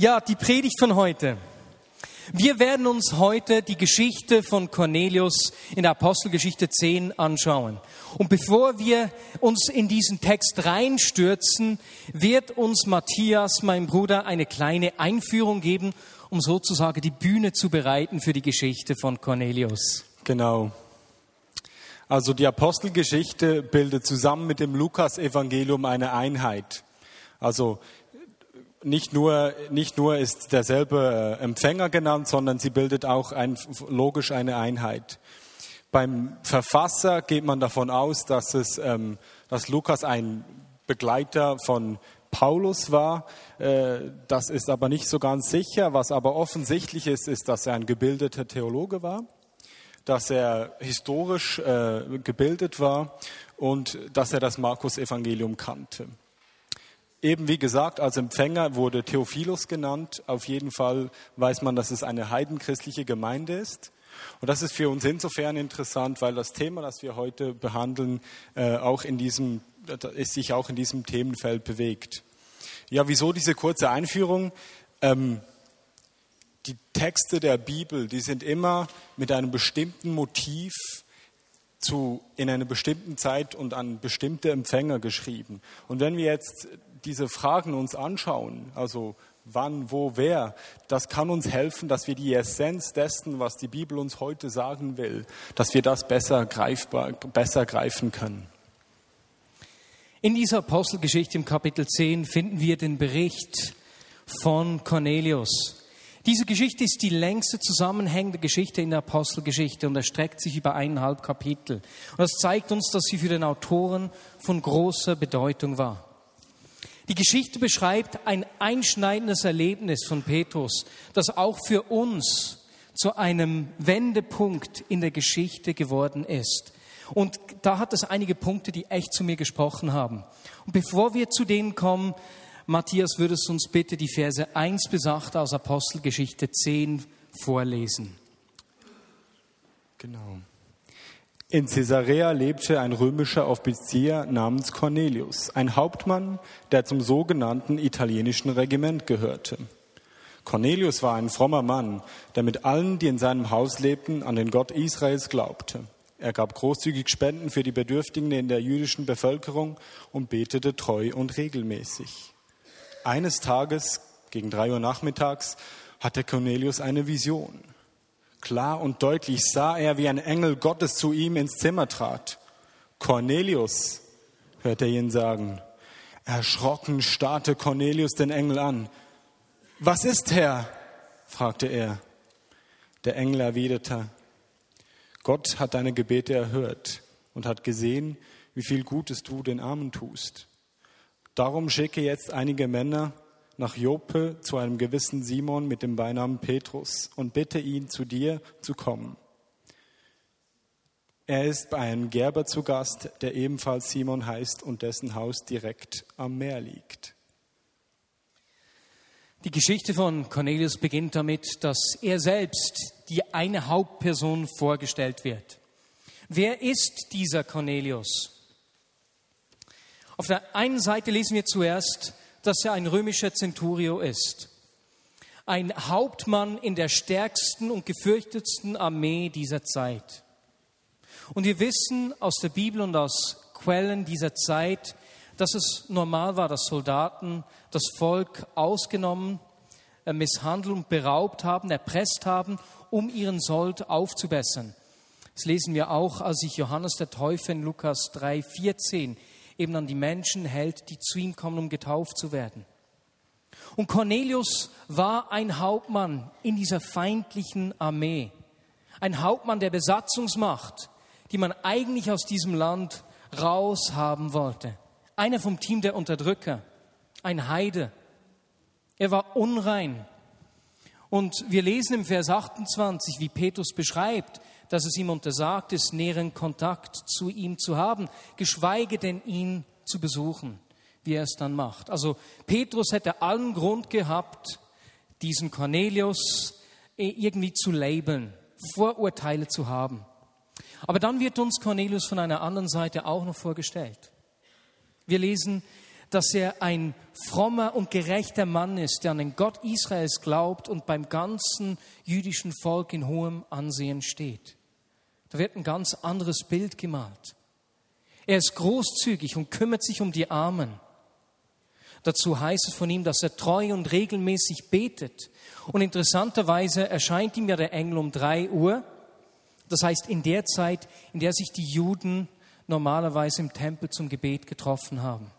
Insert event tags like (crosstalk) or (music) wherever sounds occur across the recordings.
Ja, die Predigt von heute. Wir werden uns heute die Geschichte von Cornelius in der Apostelgeschichte 10 anschauen. Und bevor wir uns in diesen Text reinstürzen, wird uns Matthias, mein Bruder, eine kleine Einführung geben, um sozusagen die Bühne zu bereiten für die Geschichte von Cornelius. Genau. Also die Apostelgeschichte bildet zusammen mit dem Lukas-Evangelium eine Einheit. Also nicht nur, nicht nur ist derselbe äh, Empfänger genannt, sondern sie bildet auch ein, logisch eine Einheit. Beim Verfasser geht man davon aus, dass, es, ähm, dass Lukas ein Begleiter von Paulus war. Äh, das ist aber nicht so ganz sicher. Was aber offensichtlich ist, ist, dass er ein gebildeter Theologe war, dass er historisch äh, gebildet war und dass er das Markus-Evangelium kannte. Eben wie gesagt, als Empfänger wurde Theophilus genannt. Auf jeden Fall weiß man, dass es eine heidenchristliche Gemeinde ist. Und das ist für uns insofern interessant, weil das Thema, das wir heute behandeln, äh, auch in diesem, es sich auch in diesem Themenfeld bewegt. Ja, wieso diese kurze Einführung? Ähm, die Texte der Bibel, die sind immer mit einem bestimmten Motiv zu, in einer bestimmten Zeit und an bestimmte Empfänger geschrieben. Und wenn wir jetzt diese Fragen uns anschauen, also wann, wo, wer, das kann uns helfen, dass wir die Essenz dessen, was die Bibel uns heute sagen will, dass wir das besser, greifbar, besser greifen können. In dieser Apostelgeschichte im Kapitel 10 finden wir den Bericht von Cornelius. Diese Geschichte ist die längste zusammenhängende Geschichte in der Apostelgeschichte und erstreckt sich über eineinhalb Kapitel. Und das zeigt uns, dass sie für den Autoren von großer Bedeutung war. Die Geschichte beschreibt ein einschneidendes Erlebnis von Petrus, das auch für uns zu einem Wendepunkt in der Geschichte geworden ist. Und da hat es einige Punkte, die echt zu mir gesprochen haben. Und bevor wir zu denen kommen, Matthias, würdest du uns bitte die Verse 1 bis 8 aus Apostelgeschichte 10 vorlesen? Genau. In Caesarea lebte ein römischer Offizier namens Cornelius, ein Hauptmann, der zum sogenannten italienischen Regiment gehörte. Cornelius war ein frommer Mann, der mit allen, die in seinem Haus lebten, an den Gott Israels glaubte. Er gab großzügig Spenden für die Bedürftigen in der jüdischen Bevölkerung und betete treu und regelmäßig. Eines Tages, gegen drei Uhr nachmittags, hatte Cornelius eine Vision. Klar und deutlich sah er, wie ein Engel Gottes zu ihm ins Zimmer trat. Cornelius, hörte er ihn sagen. Erschrocken starrte Cornelius den Engel an. Was ist, Herr? fragte er. Der Engel erwiderte, Gott hat deine Gebete erhört und hat gesehen, wie viel Gutes du den Armen tust. Darum schicke jetzt einige Männer nach Joppe zu einem gewissen Simon mit dem Beinamen Petrus und bitte ihn, zu dir zu kommen. Er ist bei einem Gerber zu Gast, der ebenfalls Simon heißt und dessen Haus direkt am Meer liegt. Die Geschichte von Cornelius beginnt damit, dass er selbst die eine Hauptperson vorgestellt wird. Wer ist dieser Cornelius? Auf der einen Seite lesen wir zuerst, dass er ein römischer Centurio ist. Ein Hauptmann in der stärksten und gefürchtetsten Armee dieser Zeit. Und wir wissen aus der Bibel und aus Quellen dieser Zeit, dass es normal war, dass Soldaten das Volk ausgenommen, äh, misshandelt und beraubt haben, erpresst haben, um ihren Sold aufzubessern. Das lesen wir auch, als sich Johannes der Täufer in Lukas 3, 14 eben an die Menschen hält, die zu ihm kommen, um getauft zu werden. Und Cornelius war ein Hauptmann in dieser feindlichen Armee, ein Hauptmann der Besatzungsmacht, die man eigentlich aus diesem Land raushaben wollte. Einer vom Team der Unterdrücker, ein Heide. Er war unrein. Und wir lesen im Vers 28, wie Petrus beschreibt, dass es ihm untersagt ist, näheren Kontakt zu ihm zu haben, geschweige denn ihn zu besuchen, wie er es dann macht. Also Petrus hätte allen Grund gehabt, diesen Cornelius irgendwie zu labeln, Vorurteile zu haben. Aber dann wird uns Cornelius von einer anderen Seite auch noch vorgestellt. Wir lesen, dass er ein frommer und gerechter Mann ist, der an den Gott Israels glaubt und beim ganzen jüdischen Volk in hohem Ansehen steht. Da wird ein ganz anderes Bild gemalt. Er ist großzügig und kümmert sich um die Armen. Dazu heißt es von ihm, dass er treu und regelmäßig betet. Und interessanterweise erscheint ihm ja der Engel um drei Uhr. Das heißt, in der Zeit, in der sich die Juden normalerweise im Tempel zum Gebet getroffen haben.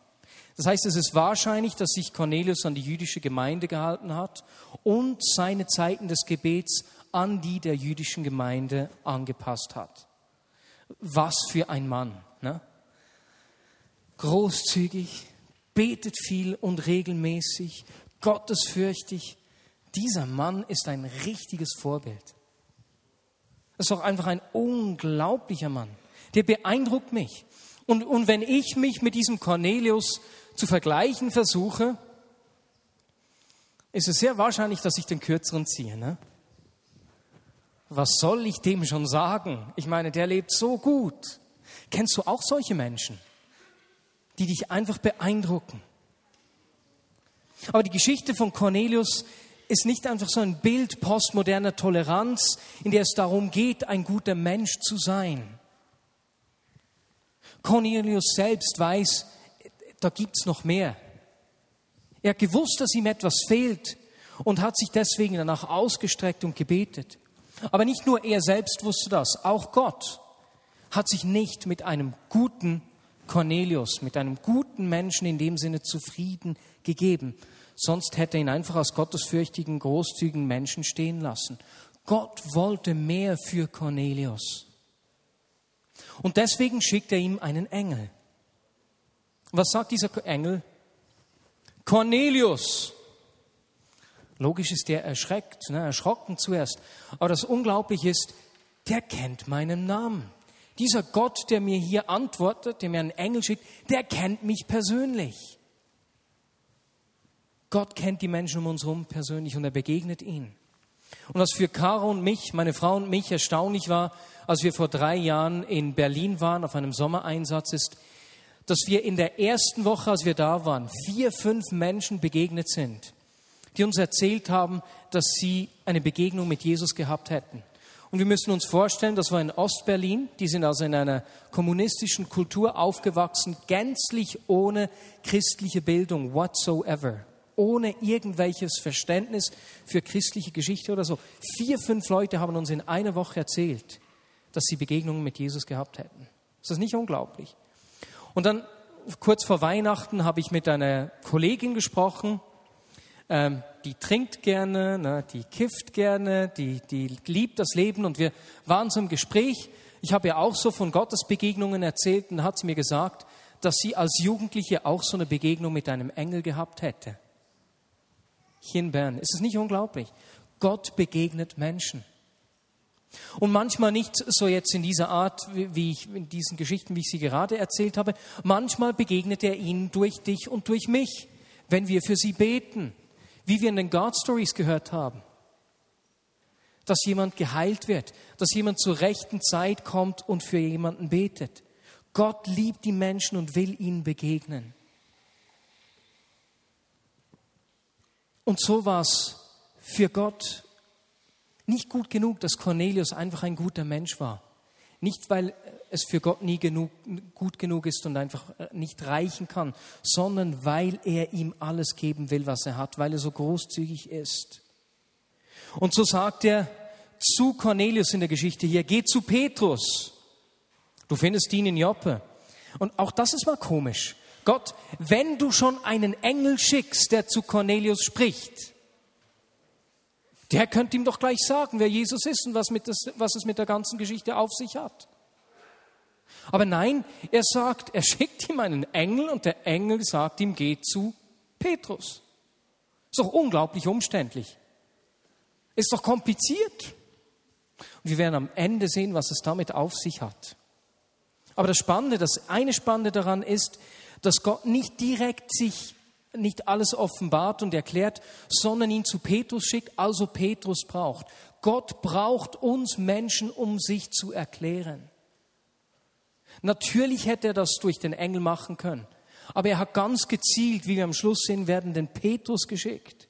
Das heißt, es ist wahrscheinlich, dass sich Cornelius an die jüdische Gemeinde gehalten hat und seine Zeiten des Gebets an die der jüdischen Gemeinde angepasst hat. Was für ein Mann. Ne? Großzügig, betet viel und regelmäßig, gottesfürchtig. Dieser Mann ist ein richtiges Vorbild. Das ist doch einfach ein unglaublicher Mann. Der beeindruckt mich. Und, und wenn ich mich mit diesem Cornelius zu vergleichen versuche, ist es sehr wahrscheinlich, dass ich den kürzeren ziehe. Ne? Was soll ich dem schon sagen? Ich meine, der lebt so gut. Kennst du auch solche Menschen, die dich einfach beeindrucken? Aber die Geschichte von Cornelius ist nicht einfach so ein Bild postmoderner Toleranz, in der es darum geht, ein guter Mensch zu sein. Cornelius selbst weiß, da gibt es noch mehr. Er hat gewusst, dass ihm etwas fehlt und hat sich deswegen danach ausgestreckt und gebetet. Aber nicht nur er selbst wusste das, auch Gott hat sich nicht mit einem guten Cornelius, mit einem guten Menschen in dem Sinne zufrieden gegeben. Sonst hätte er ihn einfach als gottesfürchtigen, großzügigen Menschen stehen lassen. Gott wollte mehr für Cornelius. Und deswegen schickt er ihm einen Engel. Was sagt dieser Engel? Cornelius. Logisch ist der erschreckt, ne, erschrocken zuerst. Aber das Unglaubliche ist, der kennt meinen Namen. Dieser Gott, der mir hier antwortet, der mir einen Engel schickt, der kennt mich persönlich. Gott kennt die Menschen um uns herum persönlich und er begegnet ihnen. Und was für Caro und mich, meine Frau und mich erstaunlich war, als wir vor drei Jahren in Berlin waren auf einem Sommereinsatz, ist, dass wir in der ersten Woche, als wir da waren, vier, fünf Menschen begegnet sind, die uns erzählt haben, dass sie eine Begegnung mit Jesus gehabt hätten. Und wir müssen uns vorstellen, das war in Ostberlin, die sind also in einer kommunistischen Kultur aufgewachsen, gänzlich ohne christliche Bildung whatsoever, ohne irgendwelches Verständnis für christliche Geschichte oder so. Vier, fünf Leute haben uns in einer Woche erzählt, dass sie Begegnungen mit Jesus gehabt hätten. Ist das nicht unglaublich? Und dann kurz vor Weihnachten habe ich mit einer Kollegin gesprochen, ähm, die trinkt gerne, ne, die kifft gerne, die, die liebt das Leben und wir waren so im Gespräch. Ich habe ja auch so von Gottes Begegnungen erzählt und hat sie mir gesagt, dass sie als Jugendliche auch so eine Begegnung mit einem Engel gehabt hätte. Hier in Bern. Ist es nicht unglaublich? Gott begegnet Menschen. Und manchmal nicht so jetzt in dieser Art, wie ich in diesen Geschichten, wie ich sie gerade erzählt habe. Manchmal begegnet er ihnen durch dich und durch mich, wenn wir für sie beten, wie wir in den God Stories gehört haben. Dass jemand geheilt wird, dass jemand zur rechten Zeit kommt und für jemanden betet. Gott liebt die Menschen und will ihnen begegnen. Und so war es für Gott nicht gut genug, dass Cornelius einfach ein guter Mensch war. Nicht, weil es für Gott nie genug, gut genug ist und einfach äh, nicht reichen kann, sondern weil er ihm alles geben will, was er hat, weil er so großzügig ist. Und so sagt er zu Cornelius in der Geschichte hier, geh zu Petrus. Du findest ihn in Joppe. Und auch das ist mal komisch. Gott, wenn du schon einen Engel schickst, der zu Cornelius spricht, der könnte ihm doch gleich sagen, wer Jesus ist und was, das, was es mit der ganzen Geschichte auf sich hat. Aber nein, er sagt, er schickt ihm einen Engel und der Engel sagt ihm, geh zu Petrus. Ist doch unglaublich umständlich. Ist doch kompliziert. Und wir werden am Ende sehen, was es damit auf sich hat. Aber das Spannende, das eine Spannende daran ist, dass Gott nicht direkt sich nicht alles offenbart und erklärt, sondern ihn zu Petrus schickt, also Petrus braucht. Gott braucht uns Menschen, um sich zu erklären. Natürlich hätte er das durch den Engel machen können, Aber er hat ganz gezielt, wie wir am Schluss sehen werden, den Petrus geschickt,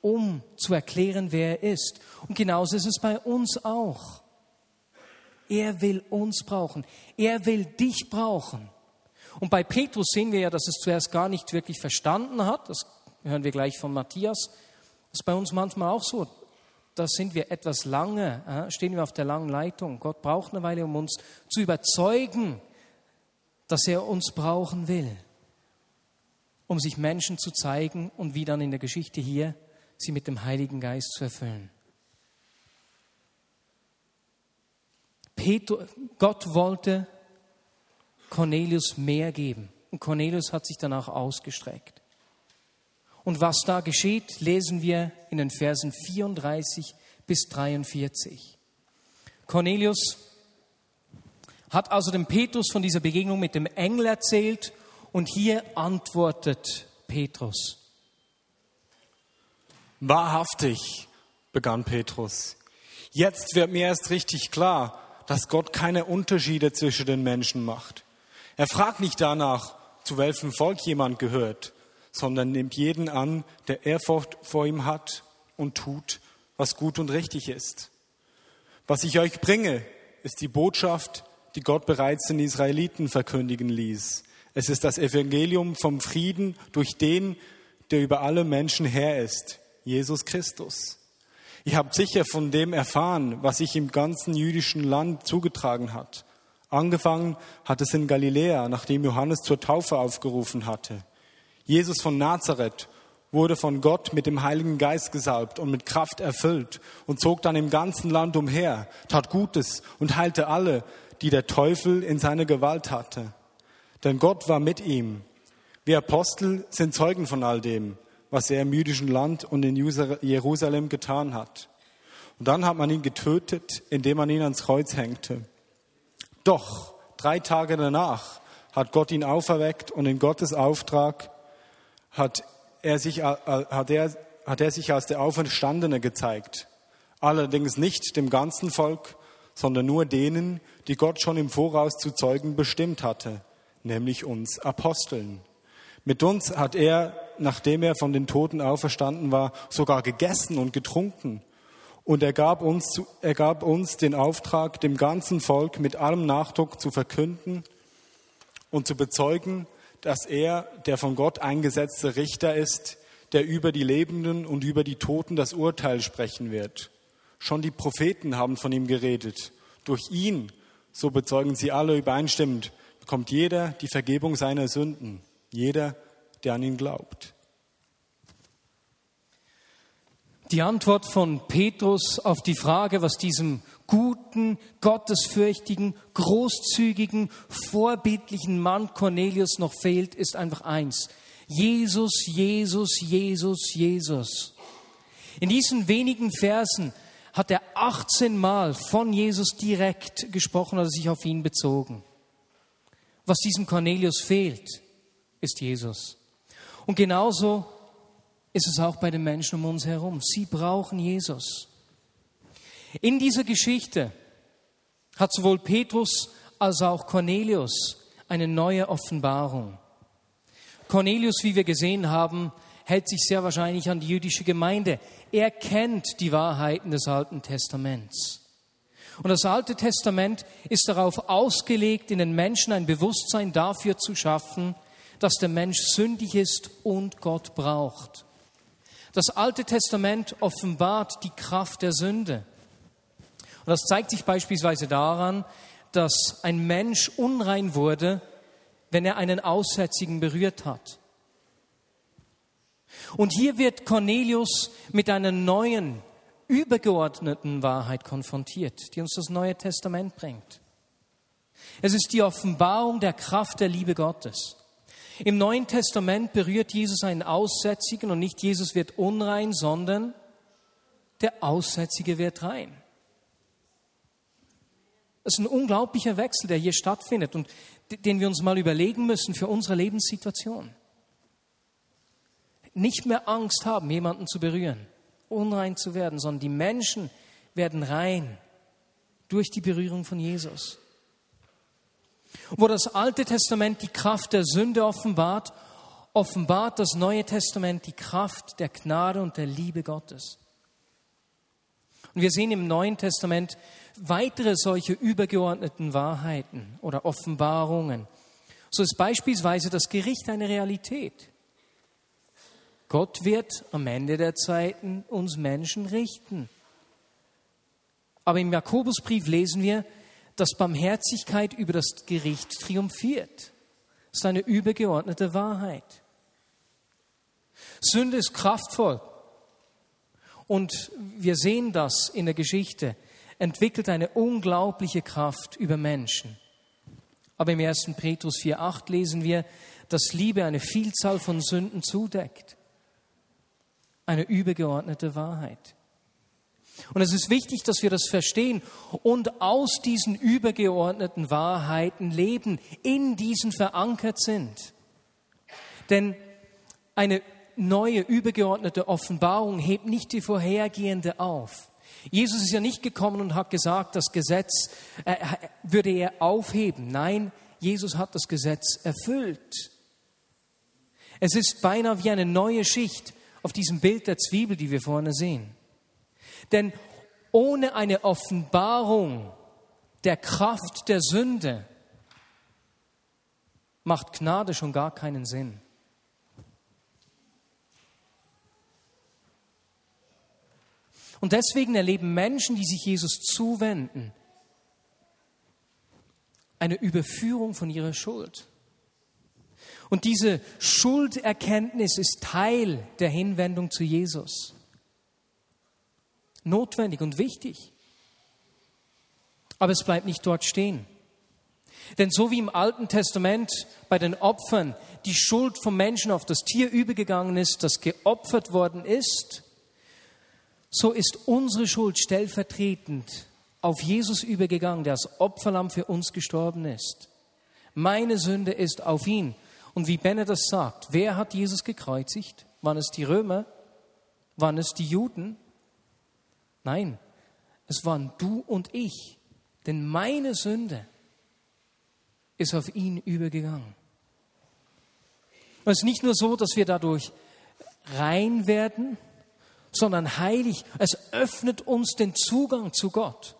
um zu erklären, wer er ist. Und genauso ist es bei uns auch. Er will uns brauchen. Er will dich brauchen. Und bei Petrus sehen wir ja, dass es zuerst gar nicht wirklich verstanden hat. Das hören wir gleich von Matthias. Das ist bei uns manchmal auch so. Da sind wir etwas lange, stehen wir auf der langen Leitung. Gott braucht eine Weile, um uns zu überzeugen, dass er uns brauchen will, um sich Menschen zu zeigen und wie dann in der Geschichte hier sie mit dem Heiligen Geist zu erfüllen. Petrus, Gott wollte Cornelius mehr geben und Cornelius hat sich danach ausgestreckt. Und was da geschieht, lesen wir in den Versen 34 bis 43. Cornelius hat also dem Petrus von dieser Begegnung mit dem Engel erzählt und hier antwortet Petrus. Wahrhaftig, begann Petrus. Jetzt wird mir erst richtig klar, dass Gott keine Unterschiede zwischen den Menschen macht. Er fragt nicht danach, zu welchem Volk jemand gehört, sondern nimmt jeden an, der Ehrfurcht vor ihm hat und tut, was gut und richtig ist. Was ich euch bringe, ist die Botschaft, die Gott bereits den Israeliten verkündigen ließ. Es ist das Evangelium vom Frieden durch den, der über alle Menschen Herr ist, Jesus Christus. Ihr habt sicher von dem erfahren, was sich im ganzen jüdischen Land zugetragen hat. Angefangen hat es in Galiläa, nachdem Johannes zur Taufe aufgerufen hatte. Jesus von Nazareth wurde von Gott mit dem Heiligen Geist gesalbt und mit Kraft erfüllt und zog dann im ganzen Land umher, tat Gutes und heilte alle, die der Teufel in seiner Gewalt hatte. Denn Gott war mit ihm. Wir Apostel sind Zeugen von all dem, was er im jüdischen Land und in Jerusalem getan hat. Und dann hat man ihn getötet, indem man ihn ans Kreuz hängte. Doch drei Tage danach hat Gott ihn auferweckt und in Gottes Auftrag hat er sich, hat er, hat er sich als der Auferstandene gezeigt. Allerdings nicht dem ganzen Volk, sondern nur denen, die Gott schon im Voraus zu Zeugen bestimmt hatte, nämlich uns Aposteln. Mit uns hat er, nachdem er von den Toten auferstanden war, sogar gegessen und getrunken. Und er gab uns, er gab uns den Auftrag, dem ganzen Volk mit allem Nachdruck zu verkünden und zu bezeugen, dass er der von Gott eingesetzte Richter ist, der über die Lebenden und über die Toten das Urteil sprechen wird. Schon die Propheten haben von ihm geredet. Durch ihn, so bezeugen sie alle übereinstimmend, bekommt jeder die Vergebung seiner Sünden. Jeder, der an ihn glaubt. Die Antwort von Petrus auf die Frage, was diesem guten, gottesfürchtigen, großzügigen, vorbildlichen Mann Cornelius noch fehlt, ist einfach eins. Jesus, Jesus, Jesus, Jesus. In diesen wenigen Versen hat er 18 Mal von Jesus direkt gesprochen oder sich auf ihn bezogen. Was diesem Cornelius fehlt, ist Jesus. Und genauso ist es auch bei den Menschen um uns herum. Sie brauchen Jesus. In dieser Geschichte hat sowohl Petrus als auch Cornelius eine neue Offenbarung. Cornelius, wie wir gesehen haben, hält sich sehr wahrscheinlich an die jüdische Gemeinde. Er kennt die Wahrheiten des Alten Testaments. Und das Alte Testament ist darauf ausgelegt, in den Menschen ein Bewusstsein dafür zu schaffen, dass der Mensch sündig ist und Gott braucht. Das Alte Testament offenbart die Kraft der Sünde. Und das zeigt sich beispielsweise daran, dass ein Mensch unrein wurde, wenn er einen Aussätzigen berührt hat. Und hier wird Cornelius mit einer neuen, übergeordneten Wahrheit konfrontiert, die uns das Neue Testament bringt. Es ist die Offenbarung der Kraft der Liebe Gottes. Im Neuen Testament berührt Jesus einen Aussätzigen und nicht Jesus wird unrein, sondern der Aussätzige wird rein. Das ist ein unglaublicher Wechsel, der hier stattfindet und den wir uns mal überlegen müssen für unsere Lebenssituation. Nicht mehr Angst haben, jemanden zu berühren, unrein zu werden, sondern die Menschen werden rein durch die Berührung von Jesus. Wo das Alte Testament die Kraft der Sünde offenbart, offenbart das Neue Testament die Kraft der Gnade und der Liebe Gottes. Und wir sehen im Neuen Testament weitere solche übergeordneten Wahrheiten oder Offenbarungen. So ist beispielsweise das Gericht eine Realität. Gott wird am Ende der Zeiten uns Menschen richten. Aber im Jakobusbrief lesen wir, dass Barmherzigkeit über das Gericht triumphiert. Das ist eine übergeordnete Wahrheit. Sünde ist kraftvoll. Und wir sehen das in der Geschichte, entwickelt eine unglaubliche Kraft über Menschen. Aber im 1. Petrus 4.8 lesen wir, dass Liebe eine Vielzahl von Sünden zudeckt. Eine übergeordnete Wahrheit. Und es ist wichtig, dass wir das verstehen und aus diesen übergeordneten Wahrheiten leben, in diesen verankert sind. Denn eine neue übergeordnete Offenbarung hebt nicht die vorhergehende auf. Jesus ist ja nicht gekommen und hat gesagt, das Gesetz äh, würde er aufheben. Nein, Jesus hat das Gesetz erfüllt. Es ist beinahe wie eine neue Schicht auf diesem Bild der Zwiebel, die wir vorne sehen. Denn ohne eine Offenbarung der Kraft der Sünde macht Gnade schon gar keinen Sinn. Und deswegen erleben Menschen, die sich Jesus zuwenden, eine Überführung von ihrer Schuld. Und diese Schulderkenntnis ist Teil der Hinwendung zu Jesus. Notwendig und wichtig. Aber es bleibt nicht dort stehen. Denn so wie im Alten Testament bei den Opfern die Schuld vom Menschen auf das Tier übergegangen ist, das geopfert worden ist, so ist unsere Schuld stellvertretend auf Jesus übergegangen, der als Opferlamm für uns gestorben ist. Meine Sünde ist auf ihn. Und wie Benne das sagt, wer hat Jesus gekreuzigt? Waren es die Römer? Waren es die Juden? Nein, es waren du und ich. Denn meine Sünde ist auf ihn übergegangen. Und es ist nicht nur so, dass wir dadurch rein werden, sondern heilig. Es öffnet uns den Zugang zu Gott.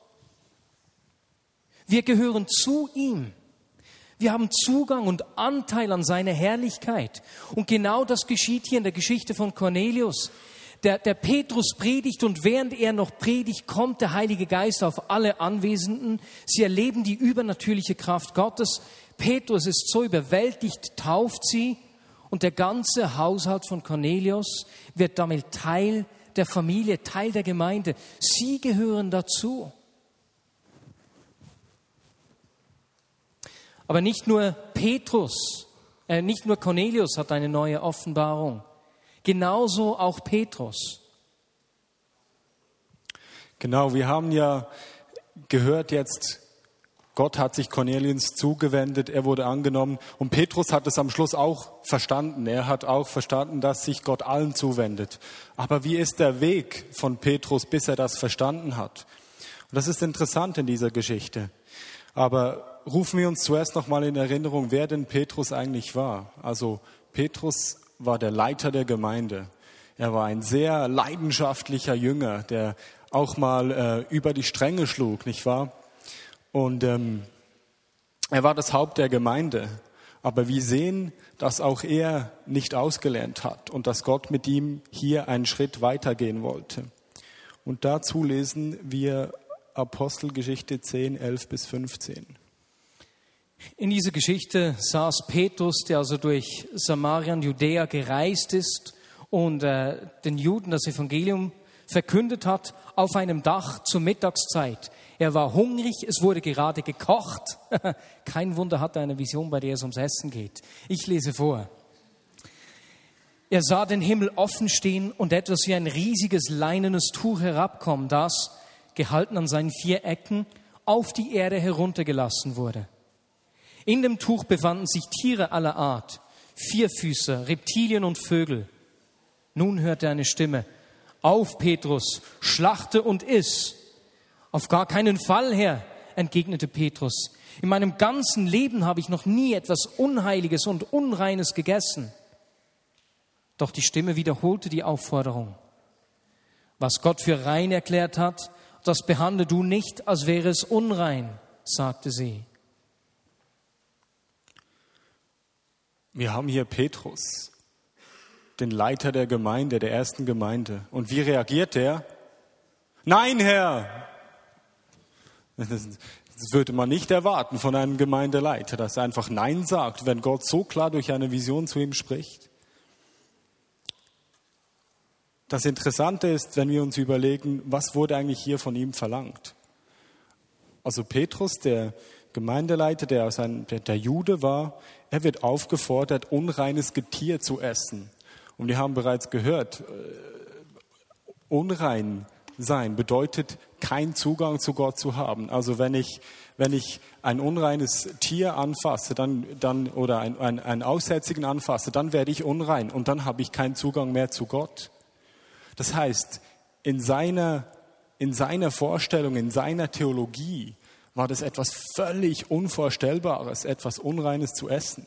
Wir gehören zu ihm. Wir haben Zugang und Anteil an seiner Herrlichkeit. Und genau das geschieht hier in der Geschichte von Cornelius. Der, der Petrus predigt und während er noch predigt, kommt der Heilige Geist auf alle Anwesenden. Sie erleben die übernatürliche Kraft Gottes. Petrus ist so überwältigt, tauft sie und der ganze Haushalt von Cornelius wird damit Teil der Familie, Teil der Gemeinde. Sie gehören dazu. Aber nicht nur Petrus, äh, nicht nur Cornelius hat eine neue Offenbarung, genauso auch Petrus. Genau, wir haben ja gehört jetzt, Gott hat sich Cornelius zugewendet, er wurde angenommen und Petrus hat es am Schluss auch verstanden. Er hat auch verstanden, dass sich Gott allen zuwendet. Aber wie ist der Weg von Petrus, bis er das verstanden hat? Und das ist interessant in dieser Geschichte. Aber rufen wir uns zuerst nochmal in Erinnerung, wer denn Petrus eigentlich war. Also Petrus war der Leiter der Gemeinde. Er war ein sehr leidenschaftlicher Jünger, der auch mal äh, über die Stränge schlug, nicht wahr? Und ähm, er war das Haupt der Gemeinde. Aber wir sehen, dass auch er nicht ausgelernt hat und dass Gott mit ihm hier einen Schritt weitergehen wollte. Und dazu lesen wir Apostelgeschichte 10, 11 bis 15. In dieser Geschichte saß Petrus, der also durch Samarien, Judäa gereist ist und äh, den Juden das Evangelium verkündet hat, auf einem Dach zur Mittagszeit. Er war hungrig, es wurde gerade gekocht. (laughs) Kein Wunder hat er eine Vision, bei der es ums Essen geht. Ich lese vor. Er sah den Himmel offen stehen und etwas wie ein riesiges leinenes Tuch herabkommen, das, gehalten an seinen vier Ecken, auf die Erde heruntergelassen wurde. In dem Tuch befanden sich Tiere aller Art, Vierfüßer, Reptilien und Vögel. Nun hörte er eine Stimme, auf Petrus, schlachte und iss. Auf gar keinen Fall, Herr, entgegnete Petrus. In meinem ganzen Leben habe ich noch nie etwas Unheiliges und Unreines gegessen. Doch die Stimme wiederholte die Aufforderung. Was Gott für rein erklärt hat, das behandle du nicht, als wäre es unrein, sagte sie. Wir haben hier Petrus, den Leiter der Gemeinde, der ersten Gemeinde. Und wie reagiert er? Nein, Herr! Das würde man nicht erwarten von einem Gemeindeleiter, dass er einfach Nein sagt, wenn Gott so klar durch eine Vision zu ihm spricht. Das Interessante ist, wenn wir uns überlegen, was wurde eigentlich hier von ihm verlangt. Also Petrus, der Gemeindeleiter, der, einem, der, der Jude war, er wird aufgefordert, unreines Getier zu essen. Und wir haben bereits gehört, äh, unrein sein bedeutet, keinen Zugang zu Gott zu haben. Also wenn ich, wenn ich ein unreines Tier anfasse dann, dann, oder ein, ein, einen Aussätzigen anfasse, dann werde ich unrein und dann habe ich keinen Zugang mehr zu Gott. Das heißt, in seiner, in seiner Vorstellung, in seiner Theologie war das etwas völlig Unvorstellbares, etwas Unreines zu essen.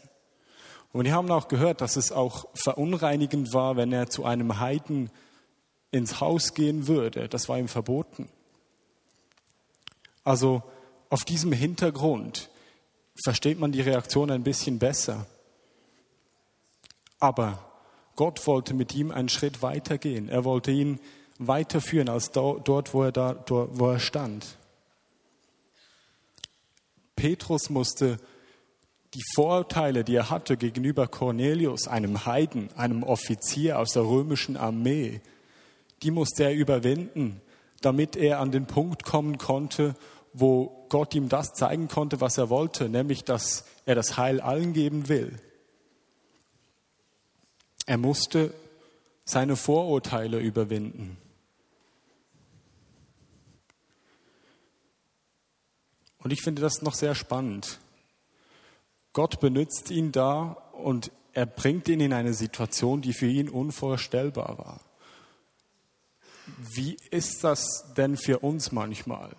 Und wir haben auch gehört, dass es auch verunreinigend war, wenn er zu einem Heiden ins Haus gehen würde. Das war ihm verboten. Also auf diesem Hintergrund versteht man die Reaktion ein bisschen besser. Aber Gott wollte mit ihm einen Schritt weitergehen. Er wollte ihn weiterführen als dort, wo er, da, wo er stand. Petrus musste die Vorurteile, die er hatte gegenüber Cornelius, einem Heiden, einem Offizier aus der römischen Armee, die musste er überwinden, damit er an den Punkt kommen konnte, wo Gott ihm das zeigen konnte, was er wollte, nämlich dass er das Heil allen geben will. Er musste seine Vorurteile überwinden. Und ich finde das noch sehr spannend. Gott benutzt ihn da und er bringt ihn in eine Situation, die für ihn unvorstellbar war. Wie ist das denn für uns manchmal?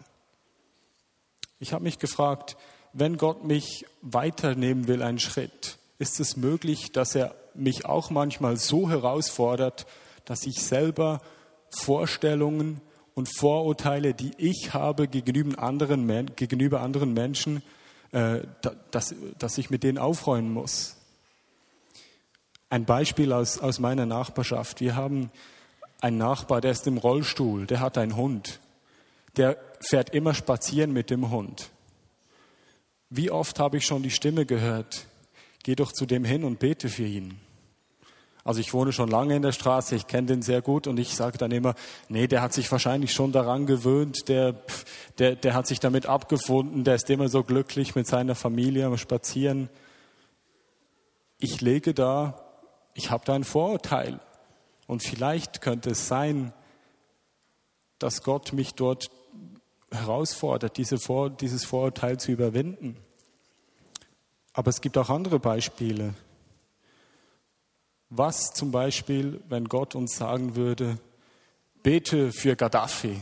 Ich habe mich gefragt, wenn Gott mich weiternehmen will, einen Schritt, ist es möglich, dass er mich auch manchmal so herausfordert, dass ich selber Vorstellungen und Vorurteile, die ich habe gegenüber anderen, gegenüber anderen Menschen, äh, dass, dass ich mit denen aufräumen muss. Ein Beispiel aus, aus meiner Nachbarschaft. Wir haben einen Nachbar, der ist im Rollstuhl, der hat einen Hund. Der fährt immer spazieren mit dem Hund. Wie oft habe ich schon die Stimme gehört, geh doch zu dem hin und bete für ihn. Also ich wohne schon lange in der Straße, ich kenne den sehr gut und ich sage dann immer, nee, der hat sich wahrscheinlich schon daran gewöhnt, der, der, der hat sich damit abgefunden, der ist immer so glücklich mit seiner Familie am Spazieren. Ich lege da, ich habe da ein Vorurteil und vielleicht könnte es sein, dass Gott mich dort herausfordert, diese Vor, dieses Vorurteil zu überwinden. Aber es gibt auch andere Beispiele. Was zum Beispiel, wenn Gott uns sagen würde, bete für Gaddafi.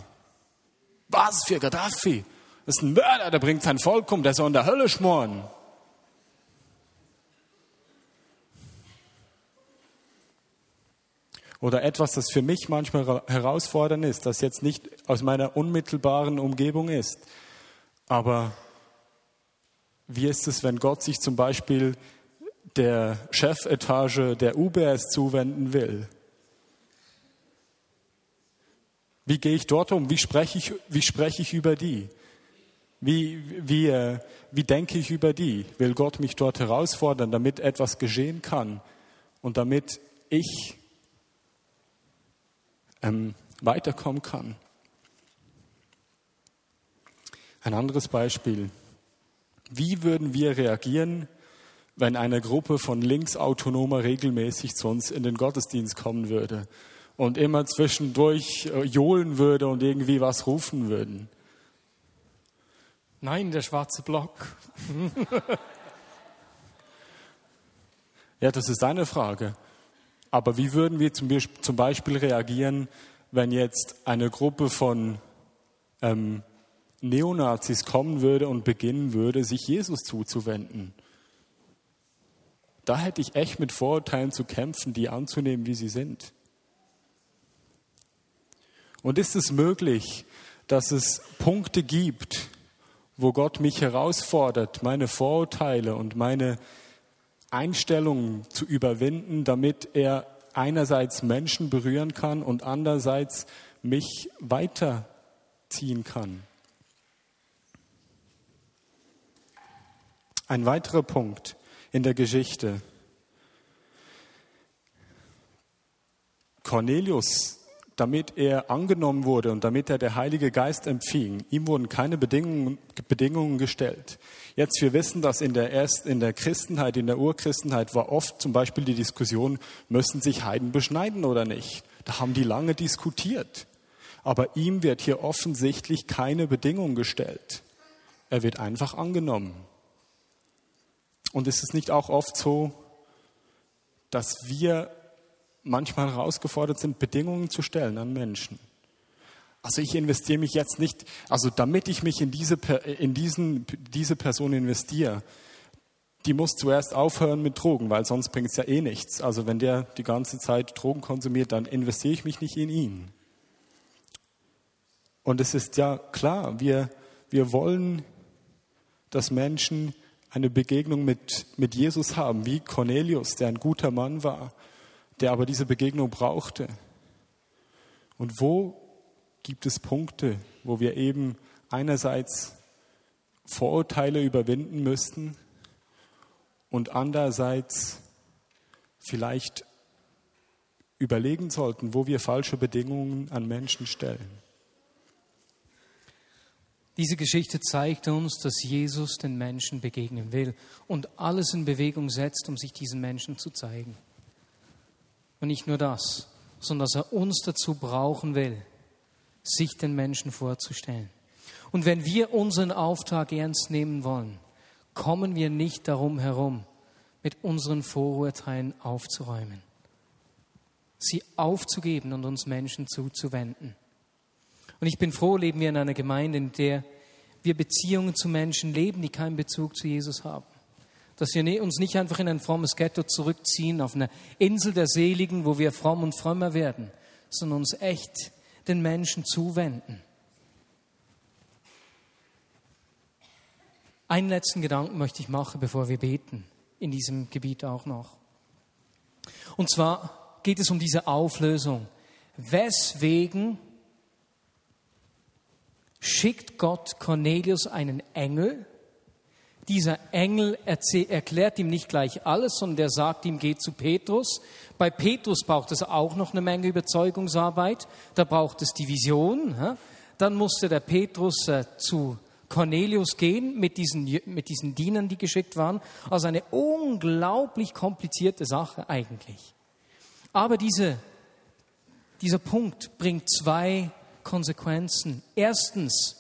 Was für Gaddafi? Das ist ein Mörder, der bringt sein Volk um, der soll in der Hölle schmoren. Oder etwas, das für mich manchmal herausfordernd ist, das jetzt nicht aus meiner unmittelbaren Umgebung ist. Aber wie ist es, wenn Gott sich zum Beispiel der Chefetage der UBS zuwenden will? Wie gehe ich dort um? Wie spreche ich, wie spreche ich über die? Wie, wie, äh, wie denke ich über die? Will Gott mich dort herausfordern, damit etwas geschehen kann und damit ich ähm, weiterkommen kann? Ein anderes Beispiel. Wie würden wir reagieren, wenn eine Gruppe von Linksautonomer regelmäßig zu uns in den Gottesdienst kommen würde und immer zwischendurch äh, johlen würde und irgendwie was rufen würden. Nein, der schwarze Block. (laughs) ja, das ist eine Frage. Aber wie würden wir zum Beispiel reagieren, wenn jetzt eine Gruppe von ähm, Neonazis kommen würde und beginnen würde, sich Jesus zuzuwenden. Da hätte ich echt mit Vorurteilen zu kämpfen, die anzunehmen, wie sie sind. Und ist es möglich, dass es Punkte gibt, wo Gott mich herausfordert, meine Vorurteile und meine Einstellungen zu überwinden, damit er einerseits Menschen berühren kann und andererseits mich weiterziehen kann. Ein weiterer Punkt in der Geschichte. Cornelius, damit er angenommen wurde und damit er der Heilige Geist empfing, ihm wurden keine Bedingungen, Bedingungen gestellt. Jetzt, wir wissen, dass in der, Erst, in der Christenheit, in der Urchristenheit war oft zum Beispiel die Diskussion, müssen sich Heiden beschneiden oder nicht. Da haben die lange diskutiert. Aber ihm wird hier offensichtlich keine Bedingung gestellt. Er wird einfach angenommen. Und ist es nicht auch oft so, dass wir manchmal herausgefordert sind, Bedingungen zu stellen an Menschen? Also ich investiere mich jetzt nicht, also damit ich mich in diese, in diesen, diese Person investiere, die muss zuerst aufhören mit Drogen, weil sonst bringt es ja eh nichts. Also wenn der die ganze Zeit Drogen konsumiert, dann investiere ich mich nicht in ihn. Und es ist ja klar, wir, wir wollen, dass Menschen eine Begegnung mit, mit Jesus haben, wie Cornelius, der ein guter Mann war, der aber diese Begegnung brauchte. Und wo gibt es Punkte, wo wir eben einerseits Vorurteile überwinden müssten und andererseits vielleicht überlegen sollten, wo wir falsche Bedingungen an Menschen stellen. Diese Geschichte zeigt uns, dass Jesus den Menschen begegnen will und alles in Bewegung setzt, um sich diesen Menschen zu zeigen. Und nicht nur das, sondern dass er uns dazu brauchen will, sich den Menschen vorzustellen. Und wenn wir unseren Auftrag ernst nehmen wollen, kommen wir nicht darum herum, mit unseren Vorurteilen aufzuräumen, sie aufzugeben und uns Menschen zuzuwenden. Und ich bin froh, leben wir in einer Gemeinde, in der wir Beziehungen zu Menschen leben, die keinen Bezug zu Jesus haben. Dass wir ne, uns nicht einfach in ein frommes Ghetto zurückziehen, auf eine Insel der Seligen, wo wir fromm und frömmer werden, sondern uns echt den Menschen zuwenden. Einen letzten Gedanken möchte ich machen, bevor wir beten, in diesem Gebiet auch noch. Und zwar geht es um diese Auflösung. Weswegen schickt Gott Cornelius einen Engel. Dieser Engel erklärt ihm nicht gleich alles, sondern der sagt ihm, geh zu Petrus. Bei Petrus braucht es auch noch eine Menge Überzeugungsarbeit. Da braucht es die Vision. Dann musste der Petrus äh, zu Cornelius gehen mit diesen, mit diesen Dienern, die geschickt waren. Also eine unglaublich komplizierte Sache eigentlich. Aber diese, dieser Punkt bringt zwei Konsequenzen. Erstens,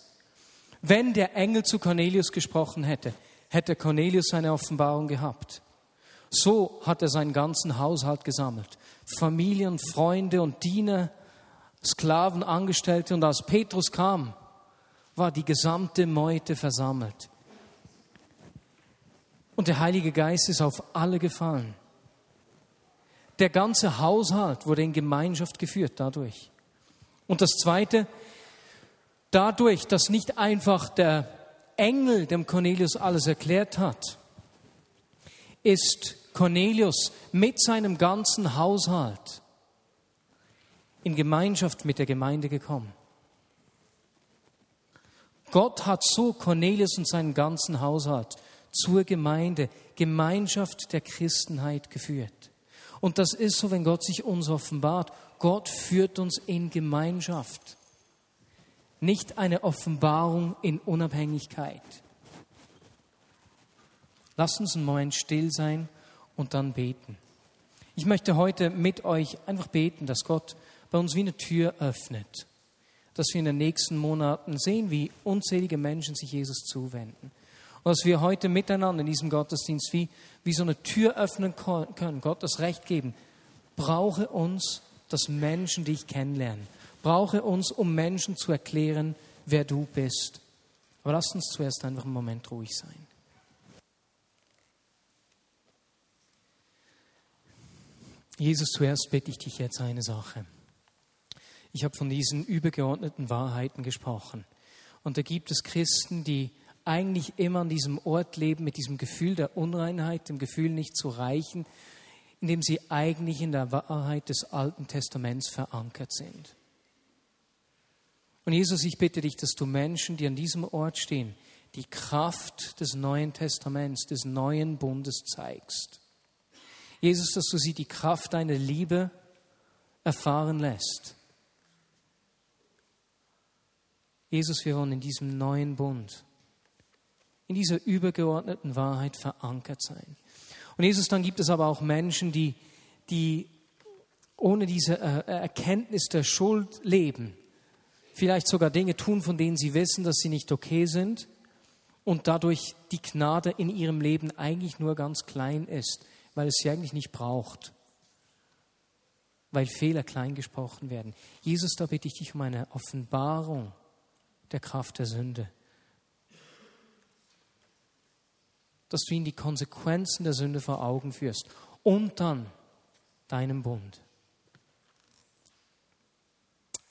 wenn der Engel zu Cornelius gesprochen hätte, hätte Cornelius seine Offenbarung gehabt. So hat er seinen ganzen Haushalt gesammelt. Familien, Freunde und Diener, Sklaven, Angestellte. Und als Petrus kam, war die gesamte Meute versammelt. Und der Heilige Geist ist auf alle gefallen. Der ganze Haushalt wurde in Gemeinschaft geführt dadurch. Und das Zweite, dadurch, dass nicht einfach der Engel dem Cornelius alles erklärt hat, ist Cornelius mit seinem ganzen Haushalt in Gemeinschaft mit der Gemeinde gekommen. Gott hat so Cornelius und seinen ganzen Haushalt zur Gemeinde, Gemeinschaft der Christenheit geführt. Und das ist so, wenn Gott sich uns offenbart Gott führt uns in Gemeinschaft, nicht eine Offenbarung in Unabhängigkeit. Lasst uns einen Moment still sein und dann beten. Ich möchte heute mit euch einfach beten, dass Gott bei uns wie eine Tür öffnet, dass wir in den nächsten Monaten sehen, wie unzählige Menschen sich Jesus zuwenden. Und dass wir heute miteinander in diesem Gottesdienst wie, wie so eine Tür öffnen können, Gott das Recht geben, brauche uns dass Menschen dich kennenlernen. Brauche uns, um Menschen zu erklären, wer du bist. Aber lasst uns zuerst einfach einen Moment ruhig sein. Jesus, zuerst bitte ich dich jetzt eine Sache. Ich habe von diesen übergeordneten Wahrheiten gesprochen. Und da gibt es Christen, die eigentlich immer an diesem Ort leben mit diesem Gefühl der Unreinheit, dem Gefühl nicht zu reichen, indem sie eigentlich in der Wahrheit des Alten Testaments verankert sind. Und Jesus, ich bitte dich, dass du Menschen, die an diesem Ort stehen, die Kraft des Neuen Testaments, des neuen Bundes zeigst. Jesus, dass du sie die Kraft deiner Liebe erfahren lässt. Jesus, wir wollen in diesem neuen Bund, in dieser übergeordneten Wahrheit verankert sein. Und Jesus, dann gibt es aber auch Menschen, die, die ohne diese äh, Erkenntnis der Schuld leben, vielleicht sogar Dinge tun, von denen sie wissen, dass sie nicht okay sind und dadurch die Gnade in ihrem Leben eigentlich nur ganz klein ist, weil es sie eigentlich nicht braucht, weil Fehler klein gesprochen werden. Jesus, da bitte ich dich um eine Offenbarung der Kraft der Sünde. Dass du ihnen die Konsequenzen der Sünde vor Augen führst und dann deinem Bund.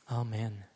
Amen.